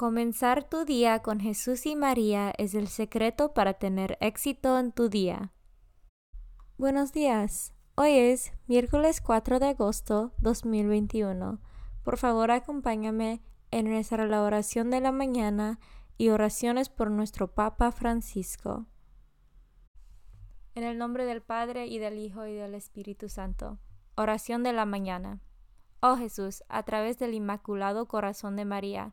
Comenzar tu día con Jesús y María es el secreto para tener éxito en tu día. Buenos días. Hoy es miércoles 4 de agosto 2021. Por favor, acompáñame en nuestra oración de la mañana y oraciones por nuestro Papa Francisco. En el nombre del Padre y del Hijo y del Espíritu Santo. Oración de la mañana. Oh Jesús, a través del Inmaculado Corazón de María,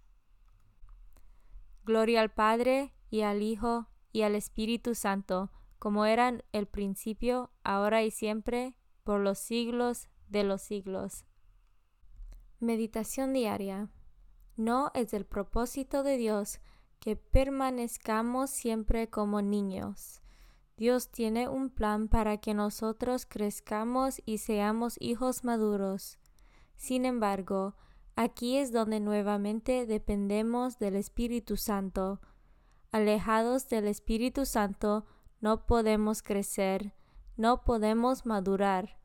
Gloria al Padre, y al Hijo, y al Espíritu Santo, como eran el principio, ahora y siempre, por los siglos de los siglos. Meditación diaria. No es el propósito de Dios que permanezcamos siempre como niños. Dios tiene un plan para que nosotros crezcamos y seamos hijos maduros. Sin embargo, Aquí es donde nuevamente dependemos del Espíritu Santo. Alejados del Espíritu Santo no podemos crecer, no podemos madurar.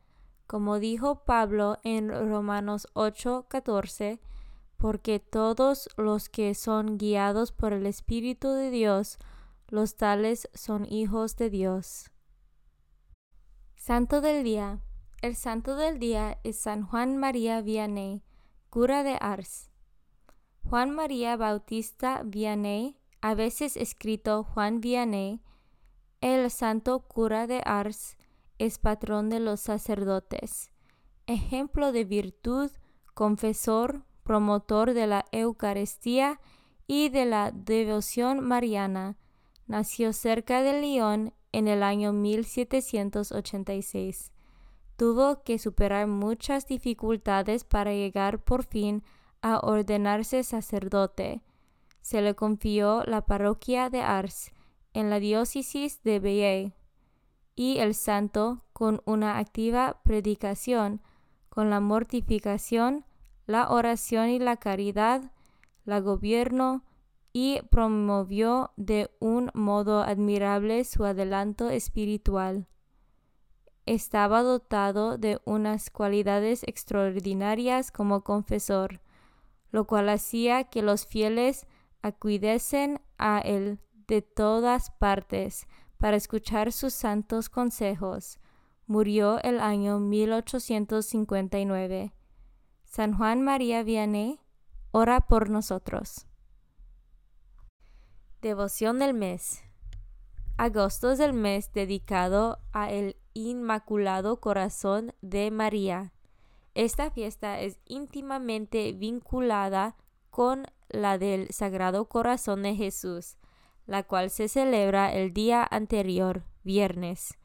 Como dijo Pablo en Romanos 8:14, porque todos los que son guiados por el Espíritu de Dios, los tales son hijos de Dios. Santo del Día. El Santo del Día es San Juan María Vianney cura de Ars. Juan María Bautista Vianney, a veces escrito Juan Vianney, el santo cura de Ars, es patrón de los sacerdotes, ejemplo de virtud, confesor, promotor de la Eucaristía y de la devoción mariana. Nació cerca de Lyon en el año 1786 tuvo que superar muchas dificultades para llegar por fin a ordenarse sacerdote. Se le confió la parroquia de Ars en la diócesis de Bayeux y el santo con una activa predicación, con la mortificación, la oración y la caridad, la gobierno y promovió de un modo admirable su adelanto espiritual estaba dotado de unas cualidades extraordinarias como confesor, lo cual hacía que los fieles acudiesen a él de todas partes para escuchar sus santos consejos. Murió el año 1859. San Juan María Vianney, ora por nosotros. Devoción del mes. Agosto es el mes dedicado a el Inmaculado Corazón de María. Esta fiesta es íntimamente vinculada con la del Sagrado Corazón de Jesús, la cual se celebra el día anterior, viernes.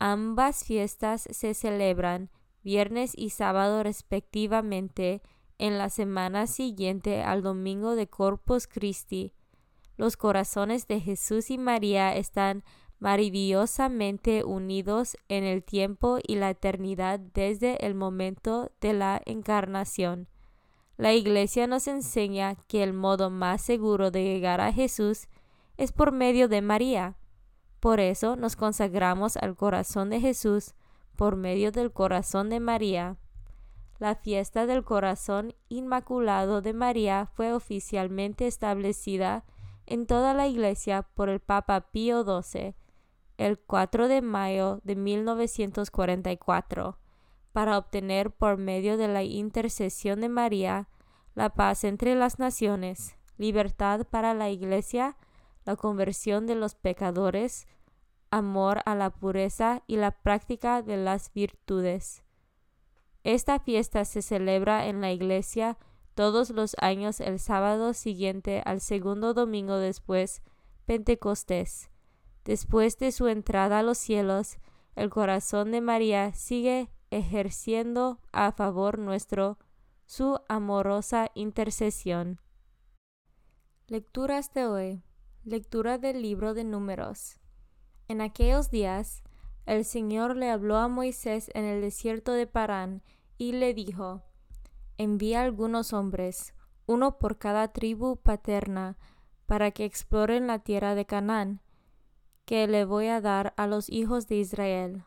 Ambas fiestas se celebran viernes y sábado respectivamente en la semana siguiente al domingo de Corpus Christi. Los corazones de Jesús y María están maravillosamente unidos en el tiempo y la eternidad desde el momento de la encarnación. La Iglesia nos enseña que el modo más seguro de llegar a Jesús es por medio de María. Por eso nos consagramos al corazón de Jesús por medio del corazón de María. La fiesta del corazón inmaculado de María fue oficialmente establecida en toda la Iglesia por el Papa Pío XII el 4 de mayo de 1944 para obtener por medio de la intercesión de María la paz entre las naciones, libertad para la Iglesia, la conversión de los pecadores, amor a la pureza y la práctica de las virtudes. Esta fiesta se celebra en la Iglesia todos los años el sábado siguiente al segundo domingo después Pentecostés. Después de su entrada a los cielos, el corazón de María sigue ejerciendo a favor nuestro su amorosa intercesión. Lecturas de hoy. Lectura del libro de números. En aquellos días, el Señor le habló a Moisés en el desierto de Parán y le dijo, Envía algunos hombres, uno por cada tribu paterna, para que exploren la tierra de Canaán que le voy a dar a los hijos de Israel.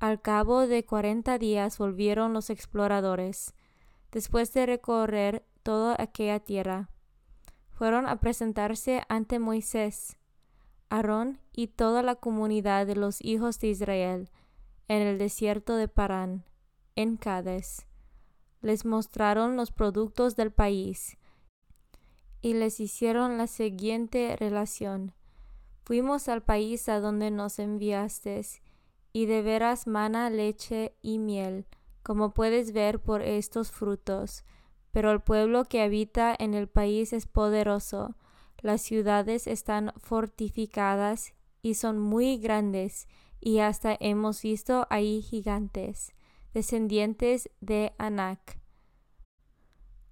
Al cabo de cuarenta días volvieron los exploradores, después de recorrer toda aquella tierra. Fueron a presentarse ante Moisés, Aarón y toda la comunidad de los hijos de Israel en el desierto de Parán, en Cades. Les mostraron los productos del país y les hicieron la siguiente relación. Fuimos al país a donde nos enviaste, y de veras mana, leche y miel, como puedes ver por estos frutos. Pero el pueblo que habita en el país es poderoso, las ciudades están fortificadas y son muy grandes, y hasta hemos visto ahí gigantes, descendientes de Anak.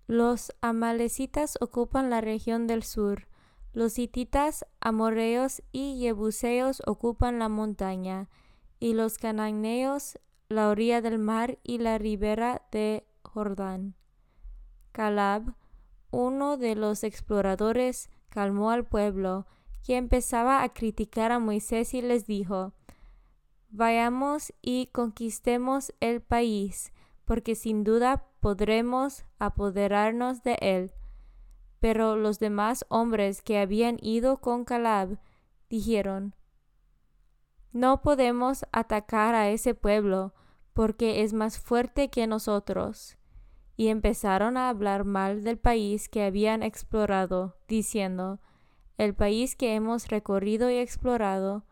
Los amalecitas ocupan la región del sur, los hititas, amorreos y jebuseos ocupan la montaña, y los cananeos la orilla del mar y la ribera de Jordán. Calab, uno de los exploradores, calmó al pueblo, que empezaba a criticar a Moisés y les dijo, Vayamos y conquistemos el país, porque sin duda podremos apoderarnos de él pero los demás hombres que habían ido con Calab dijeron, No podemos atacar a ese pueblo, porque es más fuerte que nosotros. Y empezaron a hablar mal del país que habían explorado, diciendo, El país que hemos recorrido y explorado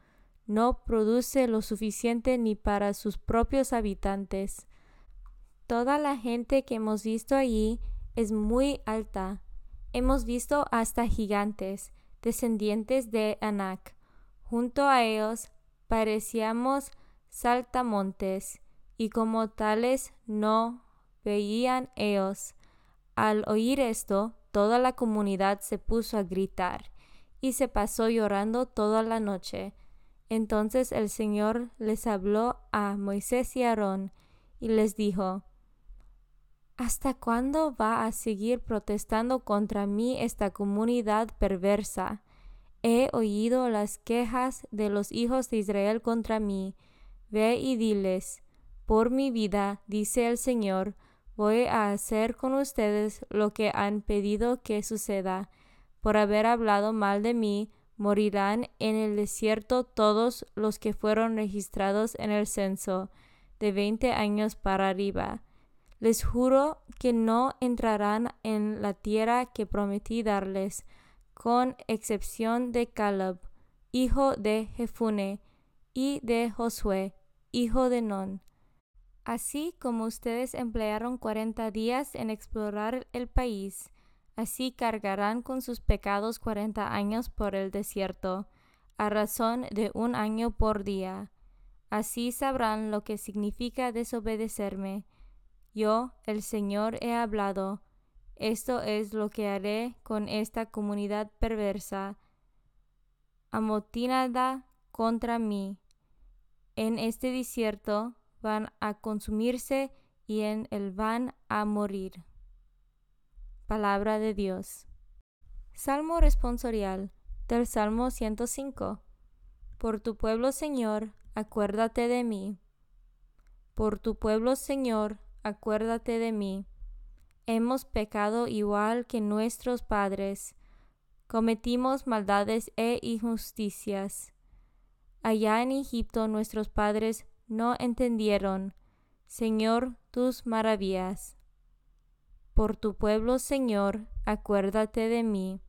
no produce lo suficiente ni para sus propios habitantes. Toda la gente que hemos visto allí es muy alta Hemos visto hasta gigantes, descendientes de Anak. Junto a ellos parecíamos saltamontes, y como tales no veían ellos. Al oír esto, toda la comunidad se puso a gritar, y se pasó llorando toda la noche. Entonces el Señor les habló a Moisés y Aarón, y les dijo, ¿Hasta cuándo va a seguir protestando contra mí esta comunidad perversa? He oído las quejas de los hijos de Israel contra mí. Ve y diles, por mi vida, dice el Señor, voy a hacer con ustedes lo que han pedido que suceda. Por haber hablado mal de mí, morirán en el desierto todos los que fueron registrados en el censo, de veinte años para arriba les juro que no entrarán en la tierra que prometí darles, con excepción de Caleb, hijo de Jefune, y de Josué, hijo de Non. Así como ustedes emplearon cuarenta días en explorar el país, así cargarán con sus pecados cuarenta años por el desierto, a razón de un año por día. Así sabrán lo que significa desobedecerme. Yo, el Señor, he hablado. Esto es lo que haré con esta comunidad perversa, amotinada contra mí. En este desierto van a consumirse y en él van a morir. Palabra de Dios. Salmo responsorial del Salmo 105. Por tu pueblo, Señor, acuérdate de mí. Por tu pueblo, Señor, acuérdate de mí. Hemos pecado igual que nuestros padres, cometimos maldades e injusticias. Allá en Egipto nuestros padres no entendieron, Señor, tus maravillas. Por tu pueblo, Señor, acuérdate de mí.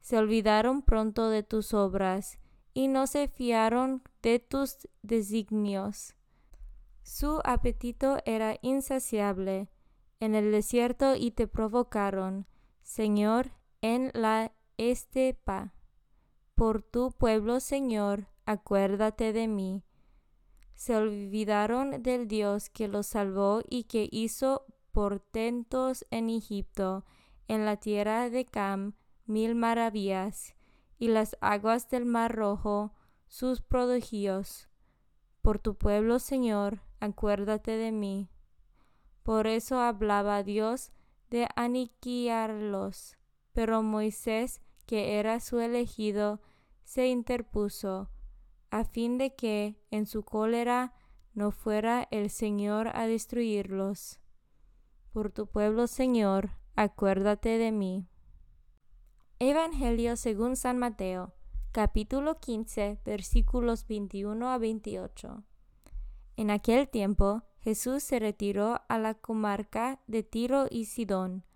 Se olvidaron pronto de tus obras y no se fiaron de tus designios. Su apetito era insaciable en el desierto y te provocaron, Señor, en la estepa. Por tu pueblo, Señor, acuérdate de mí. Se olvidaron del Dios que los salvó y que hizo portentos en Egipto, en la tierra de Cam, mil maravillas, y las aguas del mar rojo, sus prodigios. Por tu pueblo, Señor, acuérdate de mí. Por eso hablaba Dios de aniquilarlos, pero Moisés, que era su elegido, se interpuso, a fin de que en su cólera no fuera el Señor a destruirlos. Por tu pueblo, Señor, acuérdate de mí. Evangelio según San Mateo, capítulo 15, versículos 21 a 28. En aquel tiempo Jesús se retiró a la comarca de Tiro y Sidón.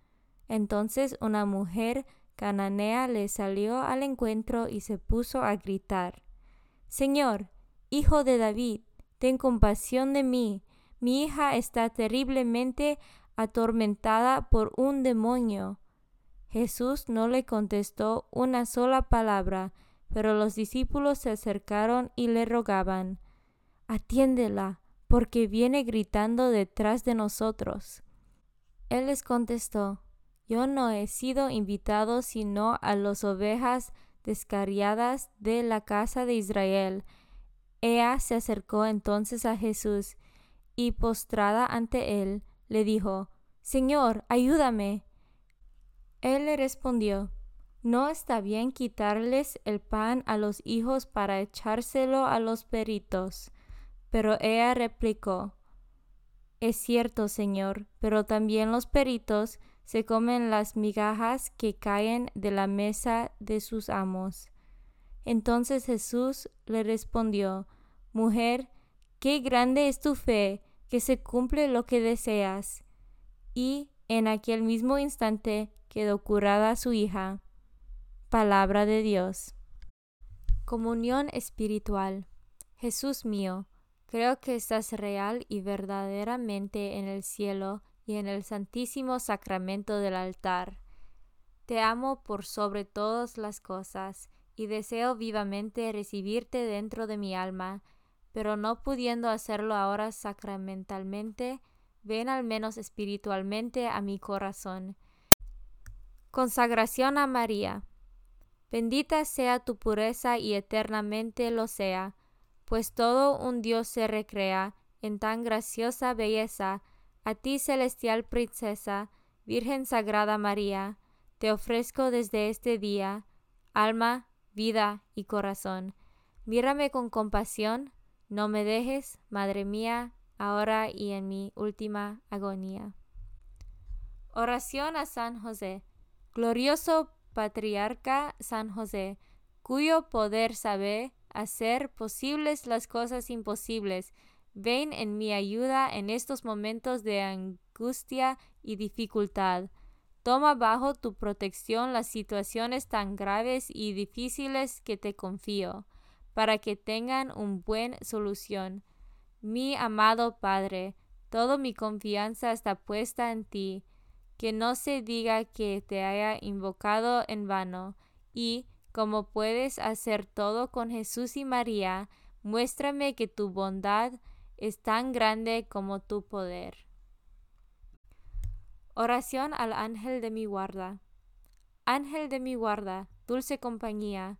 Entonces una mujer cananea le salió al encuentro y se puso a gritar, Señor, hijo de David, ten compasión de mí, mi hija está terriblemente atormentada por un demonio. Jesús no le contestó una sola palabra, pero los discípulos se acercaron y le rogaban, Atiéndela, porque viene gritando detrás de nosotros. Él les contestó, Yo no he sido invitado sino a las ovejas descarriadas de la casa de Israel. Ella se acercó entonces a Jesús y postrada ante él, le dijo, Señor, ayúdame. Él le respondió, No está bien quitarles el pan a los hijos para echárselo a los peritos. Pero ella replicó, Es cierto, Señor, pero también los peritos se comen las migajas que caen de la mesa de sus amos. Entonces Jesús le respondió, Mujer, qué grande es tu fe, que se cumple lo que deseas. Y en aquel mismo instante quedó curada su hija. Palabra de Dios. Comunión espiritual. Jesús mío, creo que estás real y verdaderamente en el cielo y en el santísimo sacramento del altar. Te amo por sobre todas las cosas y deseo vivamente recibirte dentro de mi alma, pero no pudiendo hacerlo ahora sacramentalmente, ven al menos espiritualmente a mi corazón Consagración a María. Bendita sea tu pureza y eternamente lo sea, pues todo un Dios se recrea en tan graciosa belleza. A ti, celestial princesa, Virgen Sagrada María, te ofrezco desde este día alma, vida y corazón. Mírame con compasión, no me dejes, Madre mía, ahora y en mi última agonía. Oración a San José. Glorioso patriarca San José, cuyo poder sabe hacer posibles las cosas imposibles, ven en mi ayuda en estos momentos de angustia y dificultad. Toma bajo tu protección las situaciones tan graves y difíciles que te confío, para que tengan una buena solución. Mi amado Padre, toda mi confianza está puesta en ti que no se diga que te haya invocado en vano, y como puedes hacer todo con Jesús y María, muéstrame que tu bondad es tan grande como tu poder. Oración al ángel de mi guarda. Ángel de mi guarda, dulce compañía,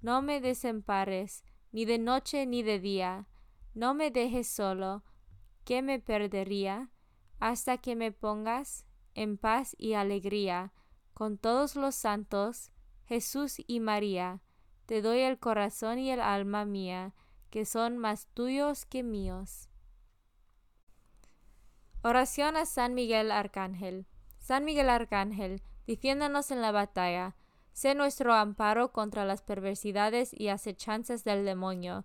no me desempares, ni de noche ni de día, no me dejes solo, que me perdería, hasta que me pongas en paz y alegría, con todos los santos, Jesús y María, te doy el corazón y el alma mía, que son más tuyos que míos. Oración a San Miguel Arcángel. San Miguel Arcángel, defiéndanos en la batalla, sé nuestro amparo contra las perversidades y acechanzas del demonio.